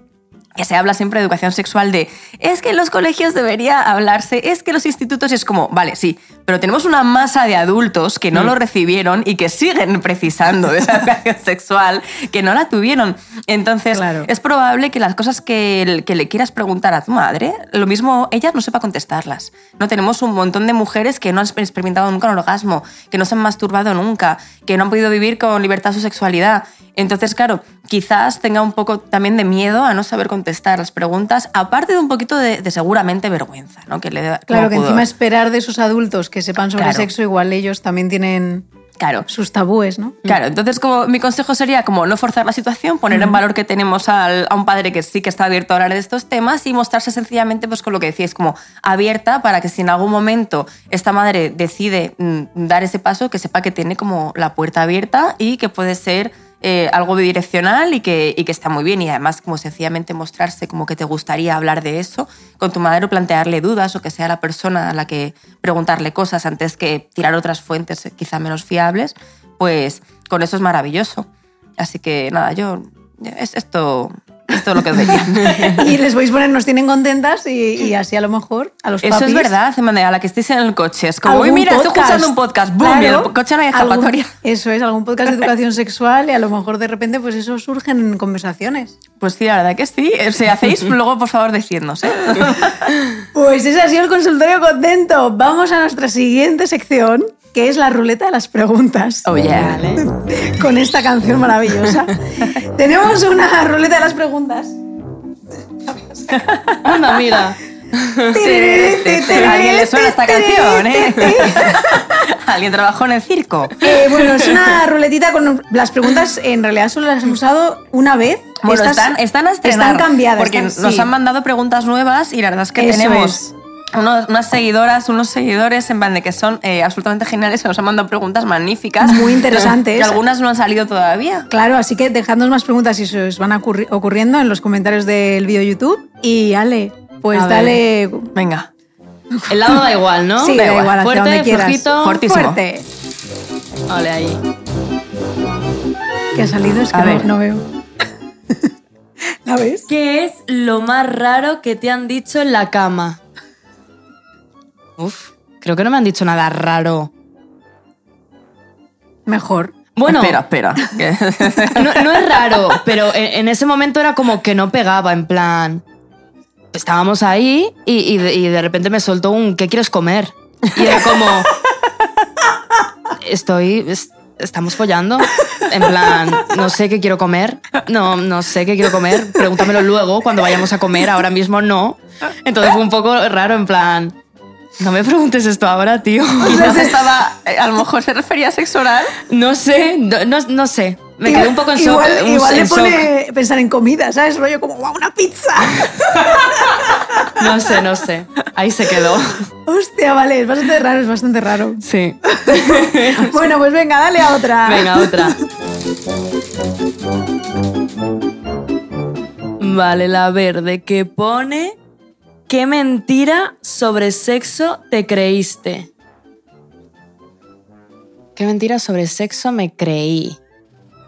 Speaker 2: que se habla siempre de educación sexual de es que en los colegios debería hablarse, es que los institutos y es como, vale, sí, pero tenemos una masa de adultos que no lo recibieron y que siguen precisando de esa educación sexual, que no la tuvieron. Entonces,
Speaker 1: Claro.
Speaker 2: es probable que las cosas que, que le quieras preguntar a tu madre, lo mismo ella no sepa contestarlas. No tenemos un montón de mujeres que no han experimentado nunca un orgasmo, que no se han masturbado nunca, que no han podido vivir con libertad su sexualidad. Entonces, claro, quizás tenga un poco también de miedo a no saber contestar las preguntas, aparte de un poquito de, de seguramente vergüenza, ¿no? Que le da
Speaker 1: Claro, que
Speaker 2: pudor.
Speaker 1: encima esperar de sus adultos que sepan sobre
Speaker 2: Claro.
Speaker 1: sexo, igual ellos también tienen
Speaker 2: Claro.
Speaker 1: sus tabúes, ¿no?
Speaker 2: Claro, entonces como mi consejo sería como no forzar la situación, poner en valor que tenemos al- a un padre que sí que está abierto a hablar de estos temas y mostrarse sencillamente pues con lo que decíais, como abierta para que si en algún momento esta madre decide mm, dar ese paso, que sepa que tiene como la puerta abierta y que puede ser eh, algo bidireccional y que, y que está muy bien y además como sencillamente mostrarse como que te gustaría hablar de eso con tu madre o plantearle dudas o que sea la persona a la que preguntarle cosas antes que tirar otras fuentes eh, quizá menos fiables, pues con eso es maravilloso. Así que nada, yo es esto, esto es lo que os.
Speaker 1: Y les podéis poner, nos tienen contentas y, y así a lo mejor a los
Speaker 2: Eso es verdad, de manera a la que estéis en el coche. Es como, uy, mira, estoy
Speaker 1: podcast.
Speaker 2: escuchando un podcast, boom, y
Speaker 1: Claro,
Speaker 2: el coche no hay escapatoria.
Speaker 1: eso es, algún podcast de educación sexual y a lo mejor de repente pues eso surge en conversaciones.
Speaker 2: Pues sí, la verdad que sí. Eh, Si hacéis, luego por favor decidnos. ¿eh?
Speaker 1: Pues ese ha sido el consultorio contento. Vamos a nuestra siguiente sección, que es la ruleta de las preguntas.
Speaker 2: Oh, yeah.
Speaker 1: Con esta canción maravillosa. Tenemos una ruleta de las preguntas.
Speaker 4: Anda, mira.
Speaker 2: A alguien le suena esta canción, ¿eh? Alguien trabajó en el circo.
Speaker 1: Eh, bueno, es una ruletita con las preguntas, en realidad solo las hemos usado una vez.
Speaker 2: Bueno,
Speaker 1: Estas
Speaker 2: están, están a estrenar.
Speaker 1: Están cambiadas.
Speaker 2: Porque
Speaker 1: están-
Speaker 2: nos
Speaker 1: sí.
Speaker 2: han mandado preguntas nuevas y la verdad es que
Speaker 1: Eso
Speaker 2: tenemos
Speaker 1: es.
Speaker 2: Unos- unas seguidoras, unos seguidores en bande que son eh, absolutamente geniales, que nos han mandado preguntas magníficas.
Speaker 1: Muy interesantes.
Speaker 2: Y algunas no han salido todavía.
Speaker 1: Claro, así que dejadnos más preguntas si se os van ocurri- ocurriendo en los comentarios del vídeo YouTube. Y Ale, pues
Speaker 4: A ver.
Speaker 1: dale.
Speaker 2: Venga.
Speaker 4: El lado da igual, ¿no?
Speaker 1: Sí, da igual, hacia
Speaker 4: Fuerte,
Speaker 1: donde quieras.
Speaker 4: flojito.
Speaker 2: Fortísimo.
Speaker 1: Fuerte.
Speaker 4: Vale, ahí.
Speaker 1: ¿Qué ha salido? Es que
Speaker 2: A
Speaker 1: no,
Speaker 2: ver.
Speaker 1: no veo. ¿La ves?
Speaker 4: ¿Qué es lo más raro que te han dicho en la cama? Uf, creo que no me han dicho nada raro.
Speaker 1: Mejor.
Speaker 4: Bueno,
Speaker 2: Espera, espera.
Speaker 4: no, no es raro, pero en, en ese momento era como que no pegaba, en plan. Estábamos ahí y, y de, y de repente me soltó un ¿qué quieres comer? Y era como. Estoy. es- estamos follando. En plan, no sé qué quiero comer. No, no sé qué quiero comer. Pregúntamelo luego cuando vayamos a comer. Ahora mismo no. Entonces fue un poco raro, en plan. No me preguntes esto ahora, tío.
Speaker 2: Quizás estaba, eh, a lo mejor se refería a sexo oral.
Speaker 4: No sé, no, no- no sé. Me quedé un poco en shock.
Speaker 1: Igual, le
Speaker 4: shock.
Speaker 1: pone pensar en comida, ¿sabes? Rollo como, ¡guau, una pizza!
Speaker 4: No sé, no sé. Ahí se quedó.
Speaker 1: Hostia, vale, es bastante raro, es bastante raro.
Speaker 4: Sí.
Speaker 1: Bueno, pues venga, dale a otra.
Speaker 4: Venga, otra. Vale, la verde que pone ¿Qué mentira sobre sexo te creíste? ¿Qué mentira sobre sexo me creí?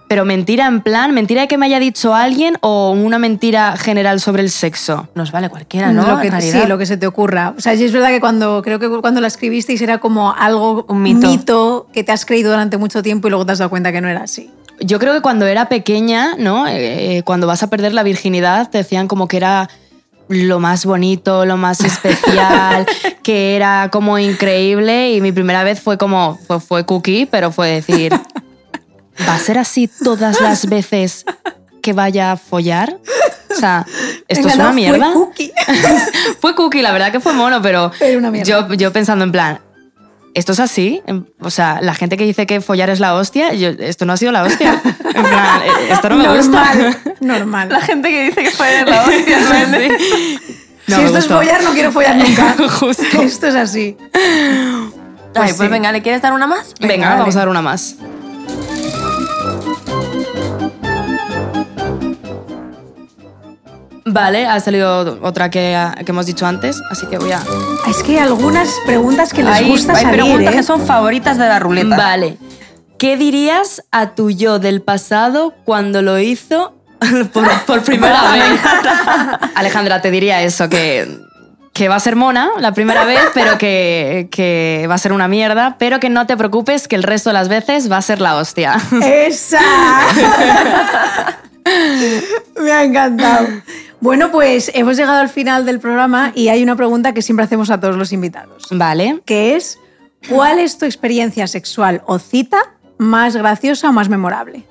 Speaker 4: Pero mentira en plan, mentira de que me haya dicho alguien o una mentira general sobre el sexo.
Speaker 2: Nos vale cualquiera, ¿no?
Speaker 1: Lo que,
Speaker 2: En
Speaker 1: sí, lo que se te ocurra. O sea, sí es verdad que cuando creo que cuando la escribisteis era como algo,
Speaker 2: Un mito.
Speaker 1: que te has creído durante mucho tiempo y luego te has dado cuenta que no era así.
Speaker 4: Yo creo que cuando era pequeña, ¿no? Eh, cuando vas a perder la virginidad, te decían como que era lo más bonito, lo más especial, que era como increíble y mi primera vez fue como, fue, fue cookie, pero fue decir, ¿va a ser así todas las veces que vaya a follar? O sea, ¿esto
Speaker 1: Venga,
Speaker 4: es una
Speaker 1: no,
Speaker 4: mierda?
Speaker 1: Fue cookie.
Speaker 4: Fue cookie, la verdad que fue mono, pero
Speaker 1: una
Speaker 4: yo, yo pensando en plan, ¿esto es así? O sea, la gente que dice que follar es la hostia, yo, esto no ha sido la hostia. En plan, eh, esto no me
Speaker 1: normal,
Speaker 4: gusta.
Speaker 1: normal.
Speaker 2: La gente que dice que fue la hostia, ¿no?
Speaker 4: Sí. No
Speaker 1: si esto es follar, no quiero follar nunca.
Speaker 4: Justo.
Speaker 1: Esto es así.
Speaker 2: Ay,
Speaker 1: Pues
Speaker 2: pues
Speaker 1: sí.
Speaker 2: venga, ¿le quieres dar una más?
Speaker 4: Venga, vamos a dar una más. Vale, ha salido otra que, que hemos dicho antes, así que voy a...
Speaker 1: Es que hay algunas preguntas que les
Speaker 2: Hay,
Speaker 1: gusta
Speaker 2: hay
Speaker 1: salir,
Speaker 2: preguntas
Speaker 1: ¿eh?
Speaker 2: que son favoritas de la ruleta.
Speaker 4: Vale. ¿Qué dirías a tu yo del pasado cuando lo hizo por, por primera vez? Alejandra, te diría eso, que, que va a ser mona la primera vez, pero que, que va a ser una mierda, pero que no te preocupes, que el resto de las veces va a ser la hostia.
Speaker 1: ¡Esa! Me ha encantado. Bueno, pues hemos llegado al final del programa y hay una pregunta que siempre hacemos a todos los invitados,
Speaker 4: Vale.
Speaker 1: que es ¿cuál es tu experiencia sexual o cita más graciosa o más memorable?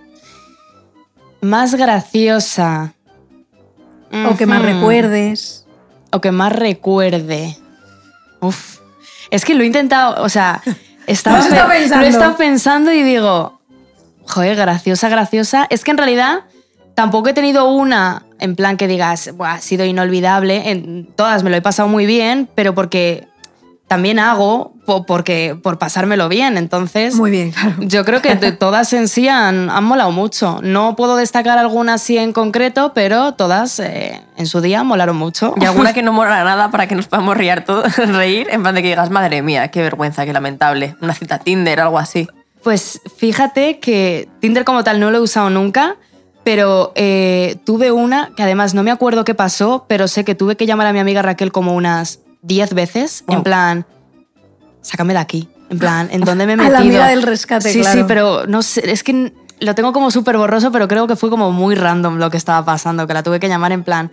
Speaker 4: Más graciosa.
Speaker 1: O que más recuerdes.
Speaker 4: O que más recuerde. Uf. Es que lo he intentado, o sea, estaba pe-
Speaker 1: pensando.
Speaker 4: lo he estado pensando y digo, joder, graciosa, graciosa. Es que en realidad tampoco he tenido una en plan que digas, "Buah, ha sido inolvidable. En todas me lo he pasado muy bien, pero porque también hago po- porque, por pasármelo bien. Entonces,
Speaker 1: Muy bien, claro.
Speaker 4: yo creo que de todas en sí han, han molado mucho. No puedo destacar alguna así en concreto, pero todas eh, en su día molaron mucho.
Speaker 2: Y alguna que no mola nada para que nos podamos reír, todo, reír, en plan de que digas, madre mía, qué vergüenza, qué lamentable. Una cita Tinder, algo así.
Speaker 4: Pues fíjate que Tinder como tal no lo he usado nunca, pero eh, tuve una que además no me acuerdo qué pasó, pero sé que tuve que llamar a mi amiga Raquel como unas 10 veces, en plan, sácame de aquí, en plan, ¿en dónde me he
Speaker 1: A
Speaker 4: metido?
Speaker 1: la amiga del rescate,
Speaker 4: Sí, sí,
Speaker 1: claro.
Speaker 4: pero no sé, es que lo tengo como súper borroso, pero creo que fue como muy random lo que estaba pasando, que la tuve que llamar en plan,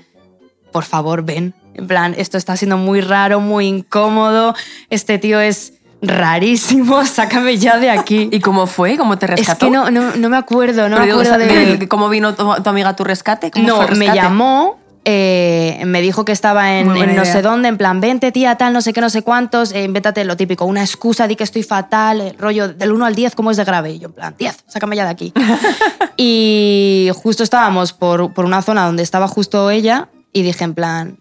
Speaker 4: por favor, ven. En plan, esto está siendo muy raro, muy incómodo, este tío es rarísimo, sácame ya de aquí.
Speaker 2: ¿Y cómo fue? ¿Cómo te
Speaker 4: Es
Speaker 2: rescató?
Speaker 4: que no, no, no me acuerdo, no
Speaker 2: Pero
Speaker 4: me acuerdo de...
Speaker 2: ¿Cómo vino tu, tu amiga a tu rescate? ¿Cómo
Speaker 4: No,
Speaker 2: fue
Speaker 4: me llamó, eh, me dijo que estaba en, no sé dónde, en plan, vente tía, tal, no sé qué, no sé cuántos, eh, invéntate lo típico, una excusa, di que estoy fatal, el rollo del 1 al 10, ¿cómo es de grave? Y yo en plan, 10, sácame ya de aquí. y justo estábamos por, por una zona donde estaba justo ella y dije en plan,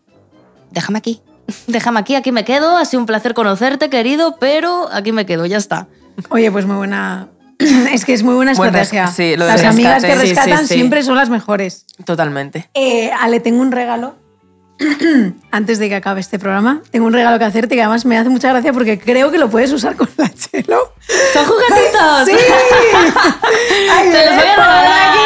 Speaker 4: déjame aquí. Déjame aquí, aquí me quedo. Ha sido un placer conocerte, querido, pero aquí me quedo, ya está.
Speaker 1: Oye, pues muy buena. Es que es muy buena
Speaker 2: Buen
Speaker 1: estrategia.
Speaker 2: sí, lo del
Speaker 1: las amigas que
Speaker 2: rescate.
Speaker 4: Sí, sí,
Speaker 1: rescatan
Speaker 4: sí.
Speaker 1: siempre son las mejores.
Speaker 2: Totalmente.
Speaker 1: Eh, Ale, tengo un regalo. Antes de que acabe este programa, tengo un regalo que hacerte que además me hace mucha gracia porque creo que lo puedes usar con la chelo.
Speaker 4: ¡Son juguetitos!
Speaker 1: ¡Sí! ¡Ay,
Speaker 4: ¡Te los voy a regalar!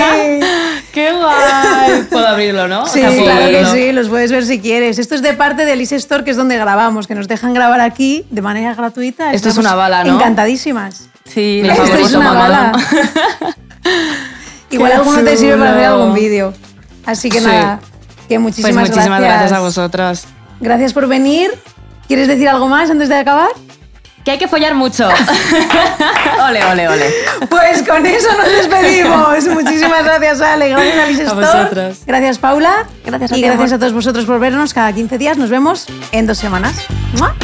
Speaker 1: aquí!
Speaker 4: ¡Qué guay! Puedo abrirlo, ¿no? O
Speaker 1: Sí,
Speaker 4: sea, puedo
Speaker 1: claro que
Speaker 4: abrirlo.
Speaker 1: sí, los puedes ver si quieres. Esto es de parte de Elise Store, que es donde grabamos, que nos dejan grabar aquí de manera gratuita.
Speaker 4: Esto es
Speaker 1: Estamos
Speaker 4: una bala, ¿no?
Speaker 1: Encantadísimas.
Speaker 2: Sí,
Speaker 4: Mi favorito,
Speaker 1: es una bala. Igual alguno te sirve para hacer algún vídeo. Así que
Speaker 4: Sí.
Speaker 1: nada, que
Speaker 4: Pues
Speaker 1: muchísimas,
Speaker 4: muchísimas gracias. a vosotros.
Speaker 1: Gracias por venir. ¿Quieres decir algo más antes de acabar?
Speaker 4: Que hay que follar mucho.
Speaker 2: Ole, ole, ole.
Speaker 1: Pues con eso nos despedimos. Muchísimas gracias, Ale. Gracias, Alice
Speaker 4: A
Speaker 1: Store.
Speaker 4: vosotros.
Speaker 1: Gracias, Paula.
Speaker 2: Gracias a
Speaker 1: Y
Speaker 2: ti,
Speaker 1: gracias
Speaker 2: amor.
Speaker 1: a todos vosotros por vernos cada 15 días. Nos vemos en dos semanas. ¡Mua!